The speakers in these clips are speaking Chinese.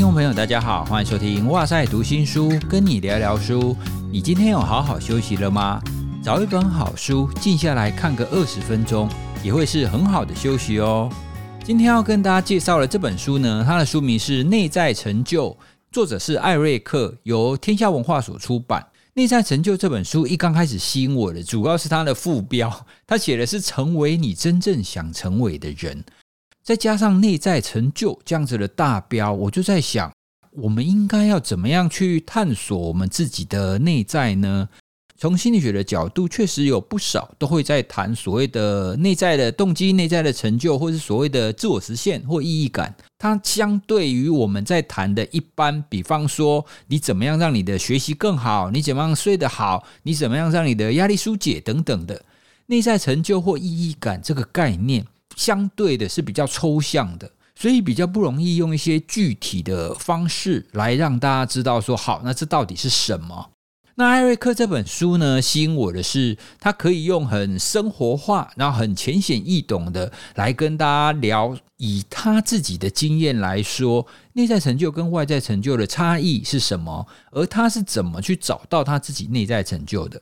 听众朋友，大家好，欢迎收听哇塞读新书，跟你聊聊书。你今天有好好休息了吗？找一本好书，静下来看个二十分钟，也会是很好的休息哦。今天要跟大家介绍的这本书呢，它的书名是《内在成就》，作者是艾瑞克，由天下文化所出版。《内在成就》这本书一刚开始吸引我的，主要是它的副标，它写的是“成为你真正想成为的人”。再加上内在成就这样子的大标，我就在想，我们应该要怎么样去探索我们自己的内在呢？从心理学的角度，确实有不少都会在谈所谓的内在的动机、内在的成就，或是所谓的自我实现或意义感。它相对于我们在谈的一般，比方说你怎么样让你的学习更好，你怎么样睡得好，你怎么样让你的压力疏解等等的内在成就或意义感这个概念。相对的是比较抽象的，所以比较不容易用一些具体的方式来让大家知道说好，那这到底是什么？那艾瑞克这本书呢，吸引我的是他可以用很生活化，然后很浅显易懂的来跟大家聊，以他自己的经验来说，内在成就跟外在成就的差异是什么，而他是怎么去找到他自己内在成就的。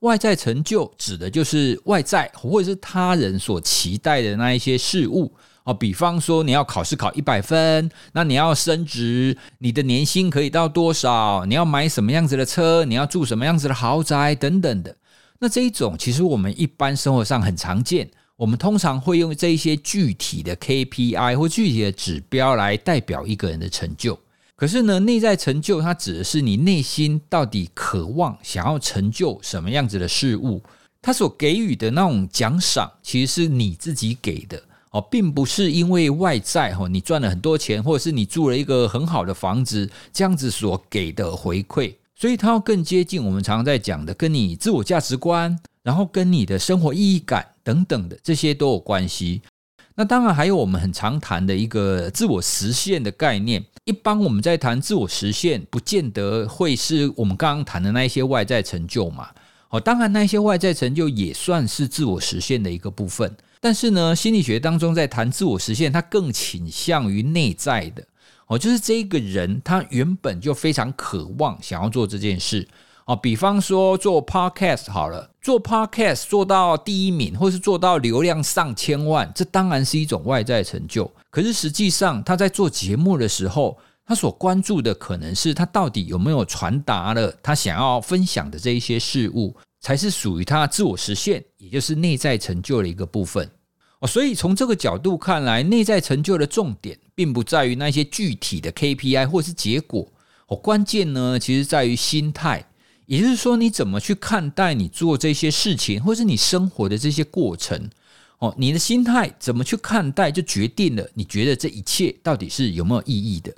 外在成就指的就是外在或者是他人所期待的那一些事物哦，比方说你要考试考一百分，那你要升职，你的年薪可以到多少？你要买什么样子的车？你要住什么样子的豪宅等等的。那这一种其实我们一般生活上很常见，我们通常会用这一些具体的 KPI 或具体的指标来代表一个人的成就。可是呢，内在成就它指的是你内心到底渴望想要成就什么样子的事物，它所给予的那种奖赏，其实是你自己给的哦，并不是因为外在哈，你赚了很多钱，或者是你住了一个很好的房子这样子所给的回馈，所以它要更接近我们常常在讲的，跟你自我价值观，然后跟你的生活意义感等等的这些都有关系。那当然还有我们很常谈的一个自我实现的概念。一般我们在谈自我实现，不见得会是我们刚刚谈的那一些外在成就嘛。哦，当然那些外在成就也算是自我实现的一个部分。但是呢，心理学当中在谈自我实现，它更倾向于内在的。哦，就是这个人他原本就非常渴望想要做这件事。哦，比方说做 podcast 好了，做 podcast 做到第一名，或是做到流量上千万，这当然是一种外在成就。可是实际上，他在做节目的时候，他所关注的可能是他到底有没有传达了他想要分享的这一些事物，才是属于他自我实现，也就是内在成就的一个部分。哦，所以从这个角度看来，内在成就的重点，并不在于那些具体的 KPI 或是结果，哦，关键呢，其实在于心态。也就是说，你怎么去看待你做这些事情，或是你生活的这些过程？哦，你的心态怎么去看待，就决定了你觉得这一切到底是有没有意义的。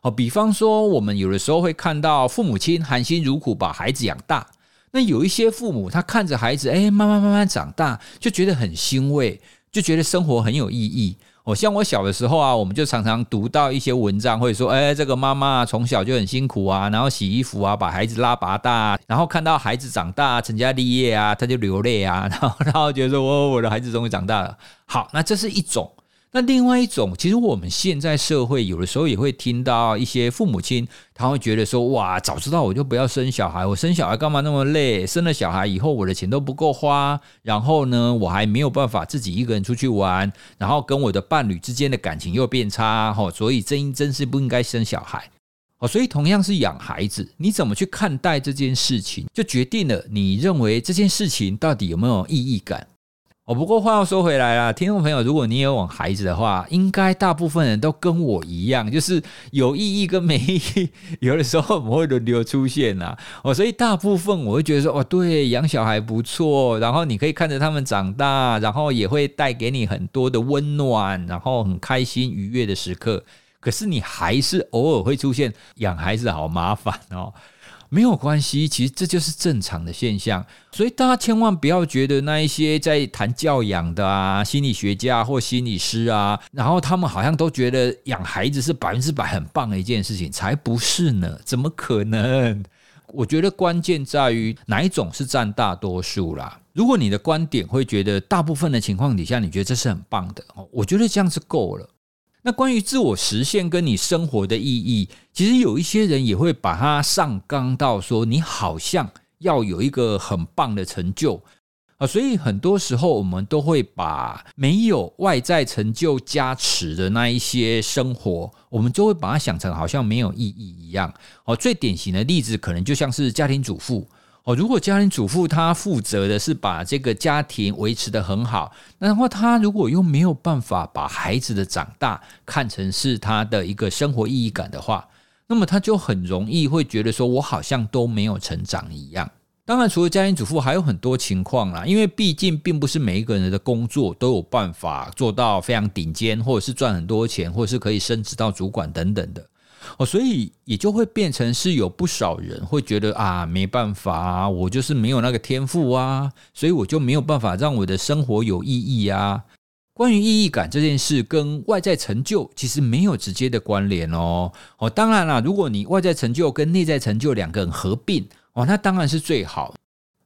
哦，比方说，我们有的时候会看到父母亲含辛茹苦把孩子养大，那有一些父母他看着孩子，哎，慢慢慢慢长大，就觉得很欣慰，就觉得生活很有意义。哦，像我小的时候啊，我们就常常读到一些文章，会说，哎，这个妈妈从小就很辛苦啊，然后洗衣服啊，把孩子拉拔大，然后看到孩子长大成家立业啊，他就流泪啊，然后然后觉得说，哦，我的孩子终于长大了。好，那这是一种。那另外一种，其实我们现在社会有的时候也会听到一些父母亲，他会觉得说：“哇，早知道我就不要生小孩，我生小孩干嘛那么累？生了小孩以后，我的钱都不够花，然后呢，我还没有办法自己一个人出去玩，然后跟我的伴侣之间的感情又变差，哈，所以真真是不应该生小孩。哦，所以同样是养孩子，你怎么去看待这件事情，就决定了你认为这件事情到底有没有意义感。”不过话又说回来了，听众朋友，如果你有往孩子的话，应该大部分人都跟我一样，就是有意义跟没意义，有的时候我们会轮流出现呐。哦，所以大部分我会觉得说，哦，对，养小孩不错，然后你可以看着他们长大，然后也会带给你很多的温暖，然后很开心愉悦的时刻。可是你还是偶尔会出现养孩子好麻烦哦。没有关系，其实这就是正常的现象，所以大家千万不要觉得那一些在谈教养的啊，心理学家或心理师啊，然后他们好像都觉得养孩子是百分之百很棒的一件事情，才不是呢，怎么可能？我觉得关键在于哪一种是占大多数啦。如果你的观点会觉得大部分的情况底下，你觉得这是很棒的，哦我觉得这样是够了。那关于自我实现跟你生活的意义，其实有一些人也会把它上纲到说，你好像要有一个很棒的成就啊，所以很多时候我们都会把没有外在成就加持的那一些生活，我们就会把它想成好像没有意义一样。哦，最典型的例子可能就像是家庭主妇。哦，如果家庭主妇她负责的是把这个家庭维持的很好，然后她如果又没有办法把孩子的长大看成是她的一个生活意义感的话，那么她就很容易会觉得说，我好像都没有成长一样。当然，除了家庭主妇，还有很多情况啦，因为毕竟并不是每一个人的工作都有办法做到非常顶尖，或者是赚很多钱，或者是可以升职到主管等等的。哦，所以也就会变成是有不少人会觉得啊，没办法，我就是没有那个天赋啊，所以我就没有办法让我的生活有意义啊。关于意义感这件事，跟外在成就其实没有直接的关联哦。哦，当然啦，如果你外在成就跟内在成就两个人合并，哦，那当然是最好。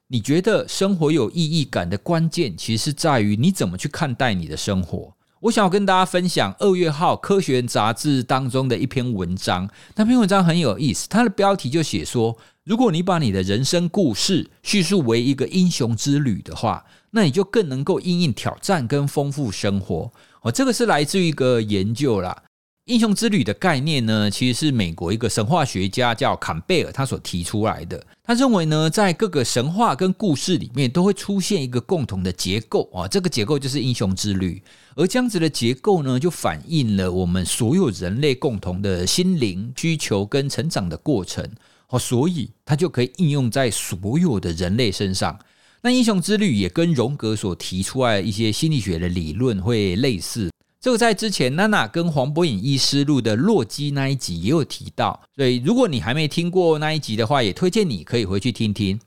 你觉得生活有意义感的关键，其实在于你怎么去看待你的生活。我想要跟大家分享二月号《科学杂志》当中的一篇文章。那篇文章很有意思，它的标题就写说：如果你把你的人生故事叙述为一个英雄之旅的话，那你就更能够应应挑战跟丰富生活。哦，这个是来自于一个研究啦。英雄之旅的概念呢，其实是美国一个神话学家叫坎贝尔他所提出来的。他认为呢，在各个神话跟故事里面，都会出现一个共同的结构啊，这个结构就是英雄之旅。而这样子的结构呢，就反映了我们所有人类共同的心灵需求跟成长的过程哦，所以它就可以应用在所有的人类身上。那英雄之旅也跟荣格所提出来一些心理学的理论会类似。这个在之前娜娜跟黄博颖医师录的洛基那一集也有提到，所以如果你还没听过那一集的话，也推荐你可以回去听听。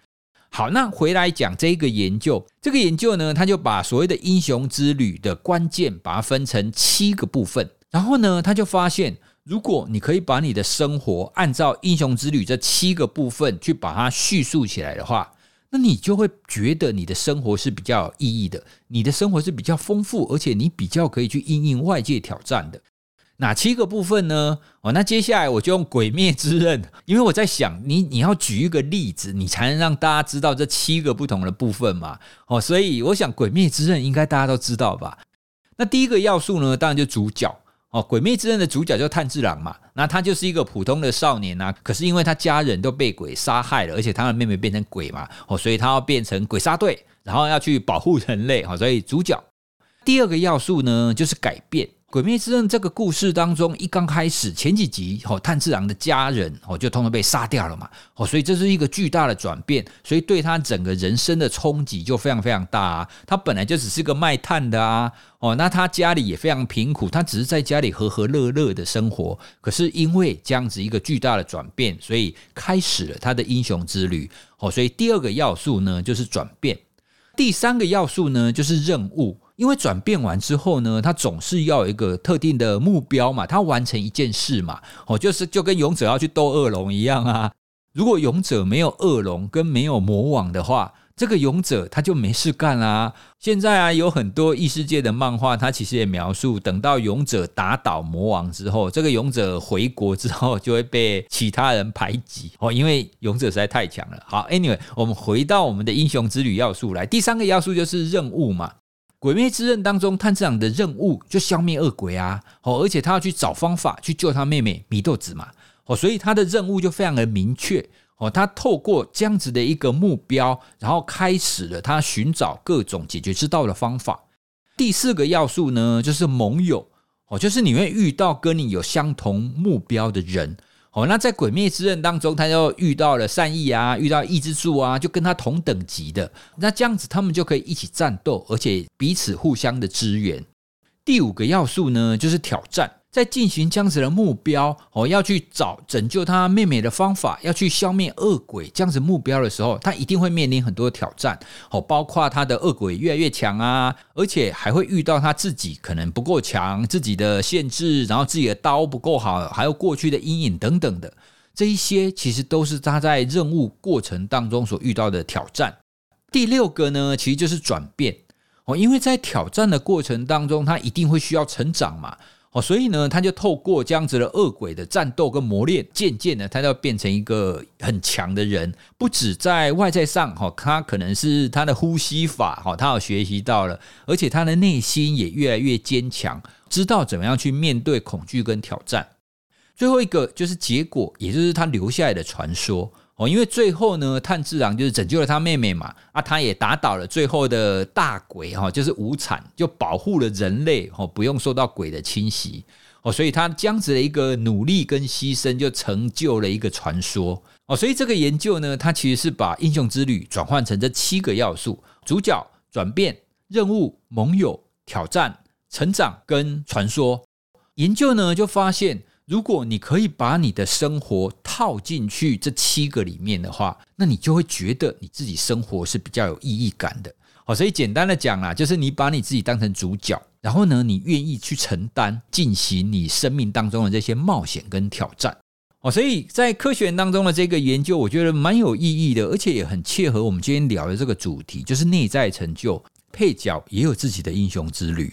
好，那回来讲这个研究，这个研究呢，他就把所谓的英雄之旅的关键，把它分成七个部分，然后呢，他就发现，如果你可以把你的生活按照英雄之旅这七个部分去把它叙述起来的话。那你就会觉得你的生活是比较有意义的，你的生活是比较丰富，而且你比较可以去应应外界挑战的。哪七个部分呢？哦，那接下来我就用《鬼灭之刃》，因为我在想，你你要举一个例子，你才能让大家知道这七个不同的部分嘛。哦，所以我想《鬼灭之刃》应该大家都知道吧？那第一个要素呢，当然就主角。哦，《鬼灭之刃》的主角叫炭治郎嘛，那他就是一个普通的少年啊，可是因为他家人都被鬼杀害了，而且他的妹妹变成鬼嘛，哦，所以他要变成鬼杀队，然后要去保护人类，好，所以主角第二个要素呢，就是改变。《鬼灭之刃》这个故事当中，一刚开始前几集，哦，炭治郎的家人哦就通通被杀掉了嘛，哦，所以这是一个巨大的转变，所以对他整个人生的冲击就非常非常大啊。他本来就只是个卖炭的啊，哦，那他家里也非常贫苦，他只是在家里和和乐乐的生活。可是因为这样子一个巨大的转变，所以开始了他的英雄之旅。哦，所以第二个要素呢就是转变，第三个要素呢就是任务。因为转变完之后呢，他总是要有一个特定的目标嘛，他完成一件事嘛，哦，就是就跟勇者要去斗恶龙一样啊。如果勇者没有恶龙跟没有魔王的话，这个勇者他就没事干啦。现在啊，有很多异世界的漫画，他其实也描述，等到勇者打倒魔王之后，这个勇者回国之后就会被其他人排挤哦，因为勇者实在太强了。好，Anyway，我们回到我们的英雄之旅要素来，第三个要素就是任务嘛。鬼灭之刃当中，炭治郎的任务就消灭恶鬼啊！哦，而且他要去找方法去救他妹妹祢豆子嘛！哦，所以他的任务就非常的明确哦。他透过这样子的一个目标，然后开始了他寻找各种解决之道的方法。第四个要素呢，就是盟友哦，就是你会遇到跟你有相同目标的人。哦，那在鬼灭之刃当中，他就遇到了善意啊，遇到异之助啊，就跟他同等级的，那这样子他们就可以一起战斗，而且彼此互相的支援。第五个要素呢，就是挑战。在进行这样子的目标哦，要去找拯救他妹妹的方法，要去消灭恶鬼这样子目标的时候，他一定会面临很多挑战哦，包括他的恶鬼越来越强啊，而且还会遇到他自己可能不够强，自己的限制，然后自己的刀不够好，还有过去的阴影等等的，这一些其实都是他在任务过程当中所遇到的挑战。第六个呢，其实就是转变哦，因为在挑战的过程当中，他一定会需要成长嘛。哦，所以呢，他就透过这样子的恶鬼的战斗跟磨练，渐渐的，他要变成一个很强的人。不止在外在上，哈，他可能是他的呼吸法，哈，他有学习到了，而且他的内心也越来越坚强，知道怎么样去面对恐惧跟挑战。最后一个就是结果，也就是他留下来的传说。哦，因为最后呢，炭治郎就是拯救了他妹妹嘛，啊，他也打倒了最后的大鬼哈，就是无惨，就保护了人类哦，不用受到鬼的侵袭哦，所以他这样子的一个努力跟牺牲，就成就了一个传说哦，所以这个研究呢，它其实是把英雄之旅转换成这七个要素：主角、转变、任务、盟友、挑战、成长跟传说。研究呢，就发现。如果你可以把你的生活套进去这七个里面的话，那你就会觉得你自己生活是比较有意义感的。好，所以简单的讲啦，就是你把你自己当成主角，然后呢，你愿意去承担、进行你生命当中的这些冒险跟挑战。哦，所以在科学当中的这个研究，我觉得蛮有意义的，而且也很切合我们今天聊的这个主题，就是内在成就。配角也有自己的英雄之旅。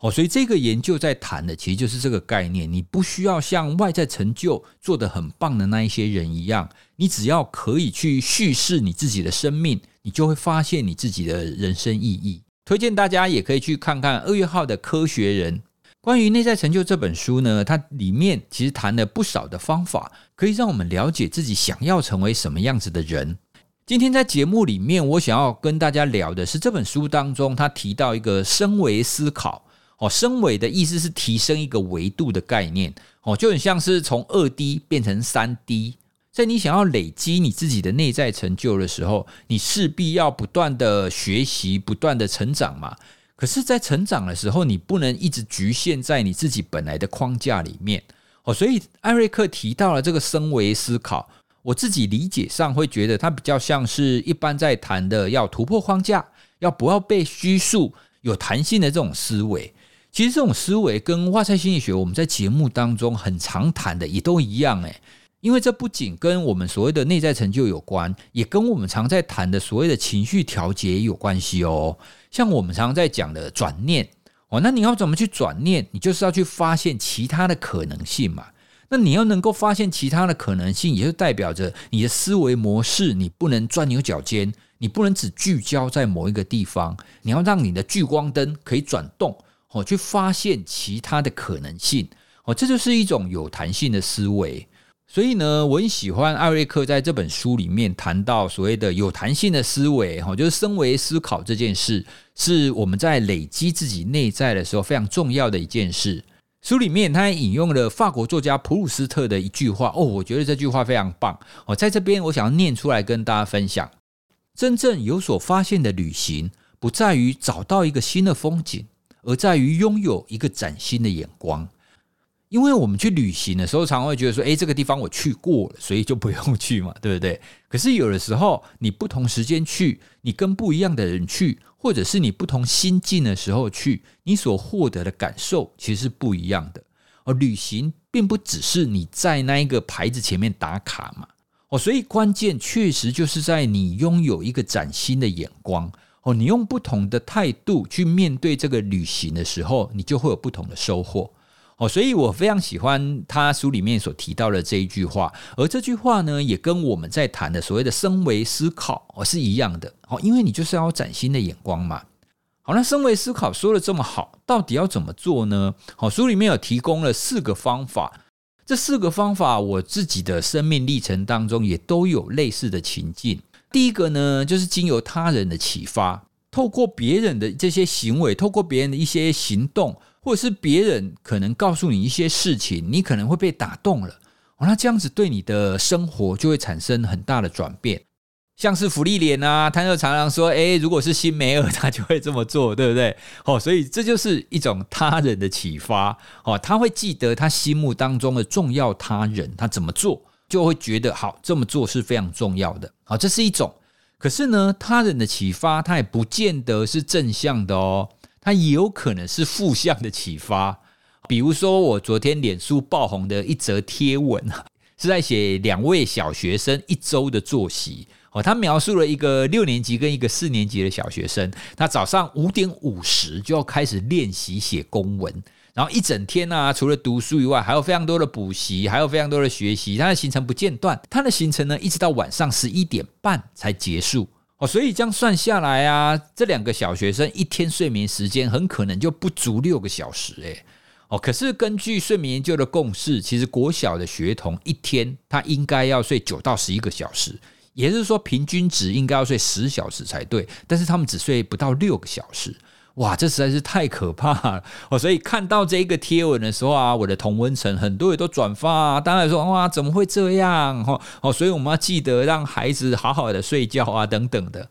哦，所以这个研究在谈的其实就是这个概念。你不需要像外在成就做得很棒的那一些人一样，你只要可以去叙事你自己的生命，你就会发现你自己的人生意义。推荐大家也可以去看看二月号的《科学人》关于内在成就这本书呢，它里面其实谈了不少的方法，可以让我们了解自己想要成为什么样子的人。今天在节目里面，我想要跟大家聊的是这本书当中，他提到一个升维思考。哦，升维的意思是提升一个维度的概念，哦，就很像是从二 D 变成三 D。在你想要累积你自己的内在成就的时候，你势必要不断的学习，不断的成长嘛。可是，在成长的时候，你不能一直局限在你自己本来的框架里面。哦，所以艾瑞克提到了这个升维思考，我自己理解上会觉得它比较像是一般在谈的要突破框架，要不要被拘束，有弹性的这种思维。其实这种思维跟哇塞心理学，我们在节目当中很常谈的也都一样诶，因为这不仅跟我们所谓的内在成就有关，也跟我们常在谈的所谓的情绪调节有关系哦。像我们常在讲的转念哦，那你要怎么去转念？你就是要去发现其他的可能性嘛。那你要能够发现其他的可能性，也就代表着你的思维模式，你不能钻牛角尖，你不能只聚焦在某一个地方，你要让你的聚光灯可以转动。哦，去发现其他的可能性，哦，这就是一种有弹性的思维。所以呢，我很喜欢艾瑞克在这本书里面谈到所谓的有弹性的思维，哈，就是升维思考这件事，是我们在累积自己内在的时候非常重要的一件事。书里面他还引用了法国作家普鲁斯特的一句话，哦，我觉得这句话非常棒。哦，在这边我想要念出来跟大家分享：真正有所发现的旅行，不在于找到一个新的风景。而在于拥有一个崭新的眼光，因为我们去旅行的时候，常会觉得说：“诶，这个地方我去过了，所以就不用去嘛，对不对？”可是有的时候，你不同时间去，你跟不一样的人去，或者是你不同心境的时候去，你所获得的感受其实是不一样的。而旅行并不只是你在那一个牌子前面打卡嘛，哦，所以关键确实就是在你拥有一个崭新的眼光。哦，你用不同的态度去面对这个旅行的时候，你就会有不同的收获。哦，所以我非常喜欢他书里面所提到的这一句话，而这句话呢，也跟我们在谈的所谓的升维思考哦是一样的。哦，因为你就是要崭新的眼光嘛。好，那升维思考说的这么好，到底要怎么做呢？好，书里面有提供了四个方法，这四个方法我自己的生命历程当中也都有类似的情境。第一个呢，就是经由他人的启发，透过别人的这些行为，透过别人的一些行动，或者是别人可能告诉你一些事情，你可能会被打动了。哦，那这样子对你的生活就会产生很大的转变。像是福利脸啊，他就常常说：“诶，如果是新梅尔，他就会这么做，对不对？”哦，所以这就是一种他人的启发。哦，他会记得他心目当中的重要他人，他怎么做。就会觉得好这么做是非常重要的，好，这是一种。可是呢，他人的启发，他也不见得是正向的哦，他也有可能是负向的启发。比如说，我昨天脸书爆红的一则贴文 是在写两位小学生一周的作息。哦，他描述了一个六年级跟一个四年级的小学生，他早上五点五十就要开始练习写公文。然后一整天呢，除了读书以外，还有非常多的补习，还有非常多的学习，他的行程不间断。他的行程呢，一直到晚上十一点半才结束哦。所以这样算下来啊，这两个小学生一天睡眠时间很可能就不足六个小时诶。哦，可是根据睡眠研究的共识，其实国小的学童一天他应该要睡九到十一个小时，也就是说平均值应该要睡十小时才对，但是他们只睡不到六个小时。哇，这实在是太可怕了哦！所以看到这一个贴文的时候啊，我的同温层很多人都转发啊，当然说哇，怎么会这样？哈哦，所以我们要记得让孩子好好的睡觉啊，等等的。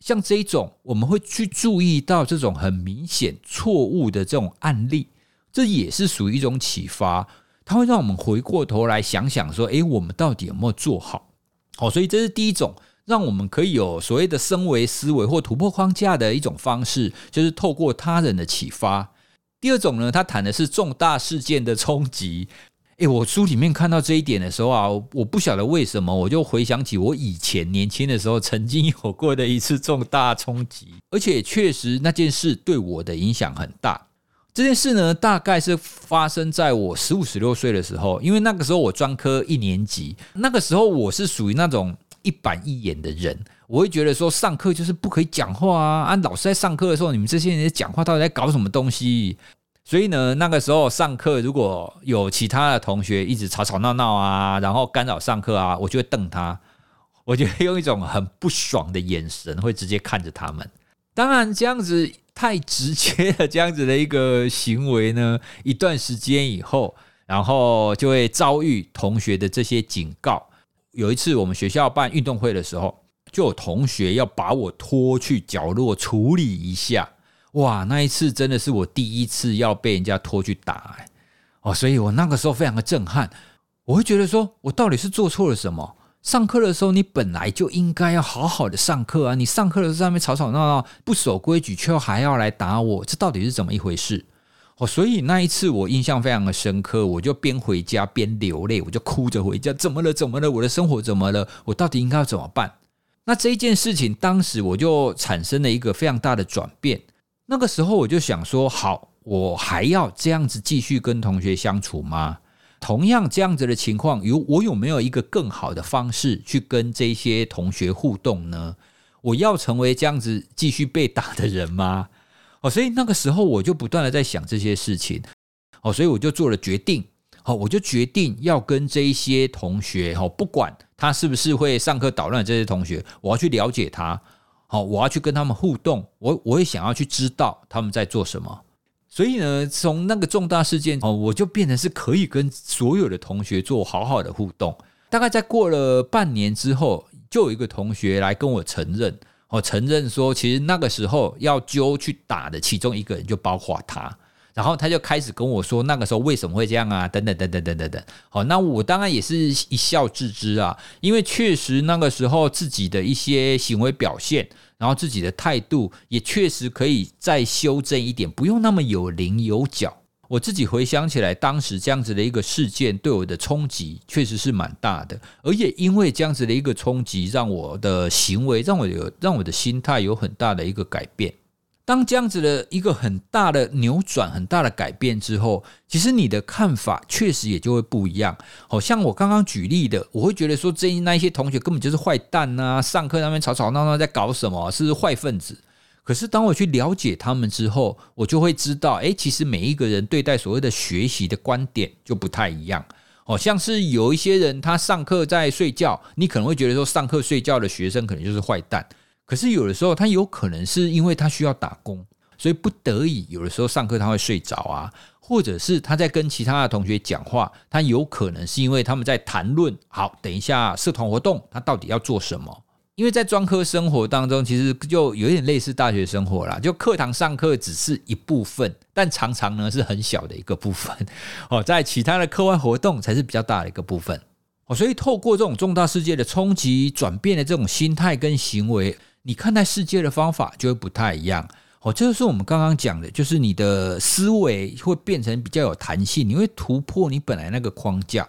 像这种，我们会去注意到这种很明显错误的这种案例，这也是属于一种启发，它会让我们回过头来想想说，诶，我们到底有没有做好？好，所以这是第一种。让我们可以有所谓的升维思维或突破框架的一种方式，就是透过他人的启发。第二种呢，他谈的是重大事件的冲击。诶，我书里面看到这一点的时候啊，我不晓得为什么，我就回想起我以前年轻的时候曾经有过的一次重大冲击，而且确实那件事对我的影响很大。这件事呢，大概是发生在我十五、十六岁的时候，因为那个时候我专科一年级，那个时候我是属于那种。一板一眼的人，我会觉得说上课就是不可以讲话啊！啊，老师在上课的时候，你们这些人讲话到底在搞什么东西？所以呢，那个时候上课如果有其他的同学一直吵吵闹闹啊，然后干扰上课啊，我就会瞪他，我就会用一种很不爽的眼神，会直接看着他们。当然，这样子太直接的这样子的一个行为呢，一段时间以后，然后就会遭遇同学的这些警告。有一次，我们学校办运动会的时候，就有同学要把我拖去角落处理一下。哇，那一次真的是我第一次要被人家拖去打哦，所以我那个时候非常的震撼。我会觉得说，我到底是做错了什么？上课的时候你本来就应该要好好的上课啊，你上课的时候在那边吵吵闹闹，不守规矩，却还要来打我，这到底是怎么一回事？哦，所以那一次我印象非常的深刻，我就边回家边流泪，我就哭着回家，怎么了？怎么了？我的生活怎么了？我到底应该要怎么办？那这一件事情，当时我就产生了一个非常大的转变。那个时候我就想说，好，我还要这样子继续跟同学相处吗？同样这样子的情况，有我有没有一个更好的方式去跟这些同学互动呢？我要成为这样子继续被打的人吗？哦，所以那个时候我就不断的在想这些事情，哦，所以我就做了决定，好，我就决定要跟这一些同学，哦，不管他是不是会上课捣乱，这些同学，我要去了解他，好，我要去跟他们互动，我我也想要去知道他们在做什么。所以呢，从那个重大事件，哦，我就变成是可以跟所有的同学做好好的互动。大概在过了半年之后，就有一个同学来跟我承认。我承认说，其实那个时候要揪去打的其中一个人就包括他，然后他就开始跟我说，那个时候为什么会这样啊？等等等等等等等。好，那我当然也是一笑置之啊，因为确实那个时候自己的一些行为表现，然后自己的态度也确实可以再修正一点，不用那么有棱有角。我自己回想起来，当时这样子的一个事件对我的冲击确实是蛮大的，而也因为这样子的一个冲击，让我的行为，让我有让我的心态有很大的一个改变。当这样子的一个很大的扭转、很大的改变之后，其实你的看法确实也就会不一样。好像我刚刚举例的，我会觉得说，这那一些同学根本就是坏蛋呐，上课那边吵吵闹闹在搞什么，是坏分子。可是，当我去了解他们之后，我就会知道，哎，其实每一个人对待所谓的学习的观点就不太一样。好像是有一些人他上课在睡觉，你可能会觉得说上课睡觉的学生可能就是坏蛋。可是有的时候他有可能是因为他需要打工，所以不得已有的时候上课他会睡着啊，或者是他在跟其他的同学讲话，他有可能是因为他们在谈论好，等一下社团活动他到底要做什么。因为在专科生活当中，其实就有点类似大学生活啦。就课堂上课只是一部分，但常常呢是很小的一个部分 哦。在其他的课外活动才是比较大的一个部分哦。所以透过这种重大世界的冲击，转变的这种心态跟行为，你看待世界的方法就会不太一样哦。这就是我们刚刚讲的，就是你的思维会变成比较有弹性，你会突破你本来那个框架。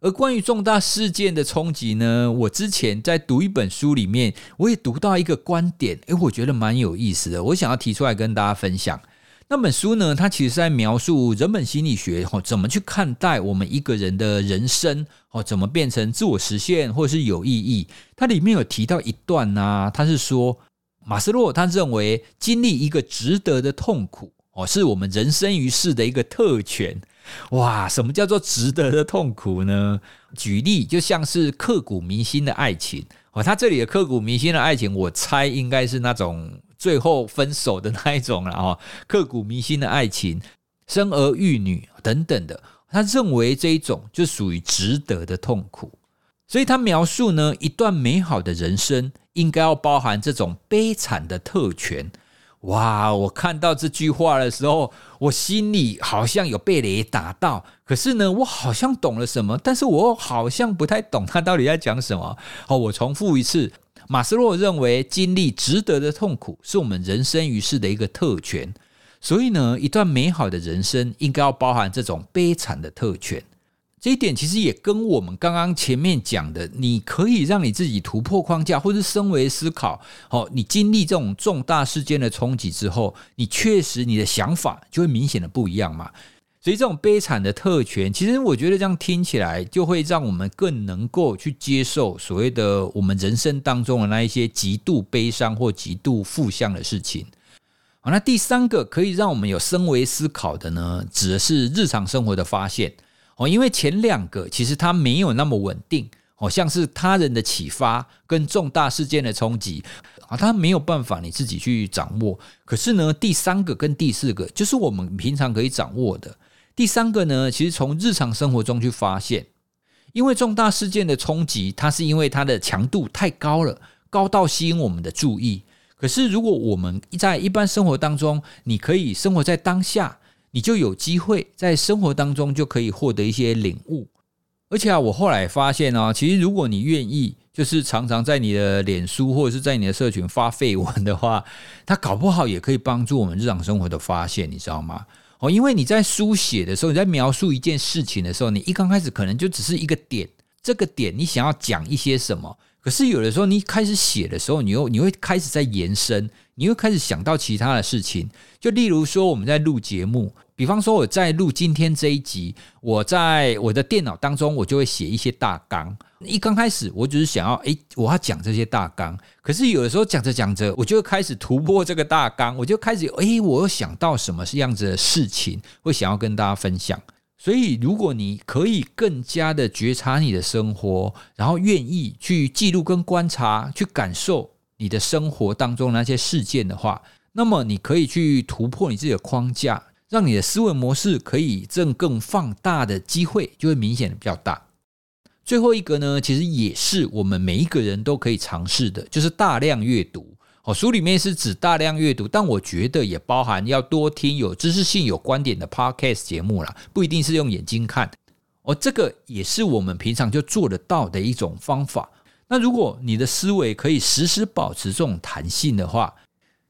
而关于重大事件的冲击呢？我之前在读一本书里面，我也读到一个观点，诶，我觉得蛮有意思的，我想要提出来跟大家分享。那本书呢，它其实在描述人本心理学哦，怎么去看待我们一个人的人生哦，怎么变成自我实现或者是有意义。它里面有提到一段呢，他是说马斯洛他认为经历一个值得的痛苦哦，是我们人生于世的一个特权。哇，什么叫做值得的痛苦呢？举例就像是刻骨铭心的爱情哦，他这里的刻骨铭心的爱情，我猜应该是那种。最后分手的那一种了哦，刻骨铭心的爱情，生儿育女等等的，他认为这一种就属于值得的痛苦，所以他描述呢一段美好的人生应该要包含这种悲惨的特权。哇！我看到这句话的时候，我心里好像有被雷打到，可是呢，我好像懂了什么，但是我好像不太懂他到底在讲什么。哦，我重复一次。马斯洛认为，经历值得的痛苦是我们人生于世的一个特权，所以呢，一段美好的人生应该要包含这种悲惨的特权。这一点其实也跟我们刚刚前面讲的，你可以让你自己突破框架，或是升维思考。哦，你经历这种重大事件的冲击之后，你确实你的想法就会明显的不一样嘛。所以这种悲惨的特权，其实我觉得这样听起来就会让我们更能够去接受所谓的我们人生当中的那一些极度悲伤或极度负向的事情。好，那第三个可以让我们有升维思考的呢，指的是日常生活的发现。哦，因为前两个其实它没有那么稳定，哦，像是他人的启发跟重大事件的冲击啊，它没有办法你自己去掌握。可是呢，第三个跟第四个就是我们平常可以掌握的。第三个呢，其实从日常生活中去发现，因为重大事件的冲击，它是因为它的强度太高了，高到吸引我们的注意。可是如果我们在一般生活当中，你可以生活在当下，你就有机会在生活当中就可以获得一些领悟。而且啊，我后来发现啊，其实如果你愿意，就是常常在你的脸书或者是在你的社群发绯闻的话，它搞不好也可以帮助我们日常生活的发现，你知道吗？哦，因为你在书写的时候，你在描述一件事情的时候，你一刚开始可能就只是一个点，这个点你想要讲一些什么，可是有的时候你开始写的时候，你又你会开始在延伸，你又开始想到其他的事情，就例如说我们在录节目。比方说，我在录今天这一集，我在我的电脑当中，我就会写一些大纲。一刚开始，我只是想要，诶，我要讲这些大纲。可是有的时候讲着讲着，我就会开始突破这个大纲，我就开始，诶，我又想到什么是样子的事情，会想要跟大家分享。所以，如果你可以更加的觉察你的生活，然后愿意去记录跟观察，去感受你的生活当中那些事件的话，那么你可以去突破你自己的框架。让你的思维模式可以正更放大的机会就会明显的比较大。最后一个呢，其实也是我们每一个人都可以尝试的，就是大量阅读。哦，书里面是指大量阅读，但我觉得也包含要多听有知识性、有观点的 podcast 节目啦，不一定是用眼睛看。哦，这个也是我们平常就做得到的一种方法。那如果你的思维可以时时保持这种弹性的话，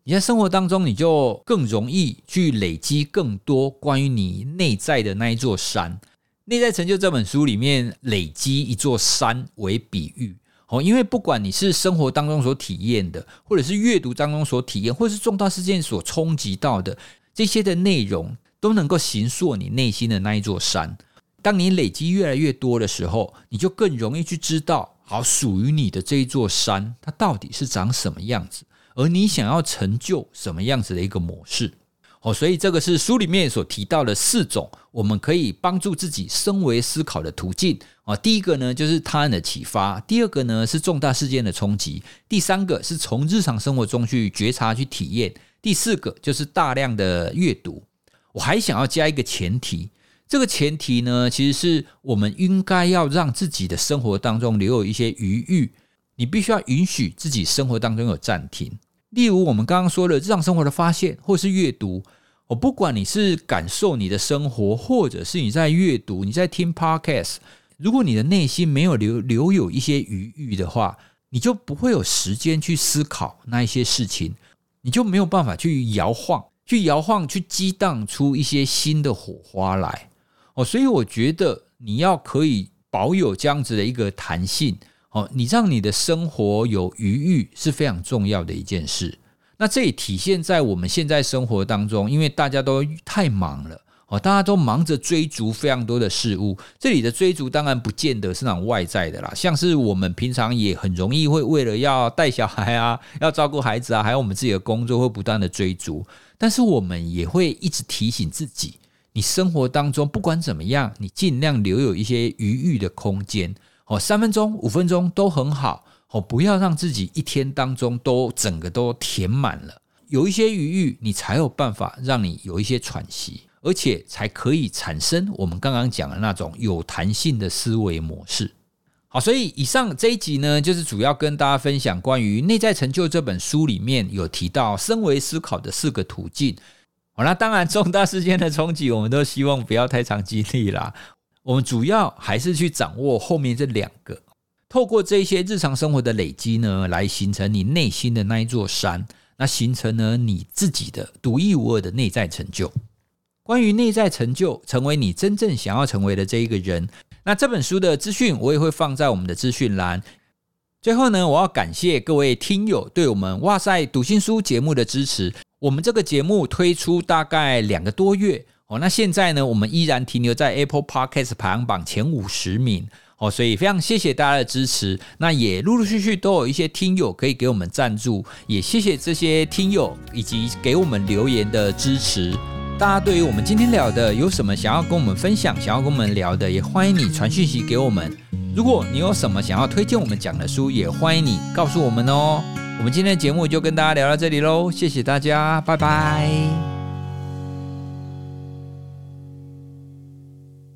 你在生活当中，你就更容易去累积更多关于你内在的那一座山。《内在成就》这本书里面，累积一座山为比喻哦，因为不管你是生活当中所体验的，或者是阅读当中所体验，或者是重大事件所冲击到的这些的内容，都能够形塑你内心的那一座山。当你累积越来越多的时候，你就更容易去知道，好属于你的这一座山，它到底是长什么样子。而你想要成就什么样子的一个模式？哦，所以这个是书里面所提到的四种我们可以帮助自己升维思考的途径啊。第一个呢，就是他人的启发；第二个呢，是重大事件的冲击；第三个是从日常生活中去觉察、去体验；第四个就是大量的阅读。我还想要加一个前提，这个前提呢，其实是我们应该要让自己的生活当中留有一些余裕，你必须要允许自己生活当中有暂停。例如，我们刚刚说的日常生活的发现，或是阅读，我不管你是感受你的生活，或者是你在阅读、你在听 podcast，如果你的内心没有留留有一些余裕的话，你就不会有时间去思考那一些事情，你就没有办法去摇晃、去摇晃、去激荡出一些新的火花来。哦，所以我觉得你要可以保有这样子的一个弹性。哦，你让你的生活有余裕是非常重要的一件事。那这也体现在我们现在生活当中，因为大家都太忙了哦，大家都忙着追逐非常多的事物。这里的追逐当然不见得是那种外在的啦，像是我们平常也很容易会为了要带小孩啊，要照顾孩子啊，还有我们自己的工作，会不断的追逐。但是我们也会一直提醒自己，你生活当中不管怎么样，你尽量留有一些余裕的空间哦，三分钟、五分钟都很好。哦，不要让自己一天当中都整个都填满了，有一些余裕，你才有办法让你有一些喘息，而且才可以产生我们刚刚讲的那种有弹性的思维模式。好，所以以上这一集呢，就是主要跟大家分享关于《内在成就》这本书里面有提到升维思考的四个途径。好，那当然重大事件的冲击，我们都希望不要太长经历啦。我们主要还是去掌握后面这两个。透过这些日常生活的累积呢，来形成你内心的那一座山，那形成呢你自己的独一无二的内在成就。关于内在成就，成为你真正想要成为的这一个人，那这本书的资讯我也会放在我们的资讯栏。最后呢，我要感谢各位听友对我们哇塞读心书节目的支持。我们这个节目推出大概两个多月哦，那现在呢，我们依然停留在 Apple Podcast 排行榜前五十名。哦，所以非常谢谢大家的支持，那也陆陆续续都有一些听友可以给我们赞助，也谢谢这些听友以及给我们留言的支持。大家对于我们今天聊的有什么想要跟我们分享、想要跟我们聊的，也欢迎你传讯息给我们。如果你有什么想要推荐我们讲的书，也欢迎你告诉我们哦。我们今天的节目就跟大家聊到这里喽，谢谢大家，拜拜。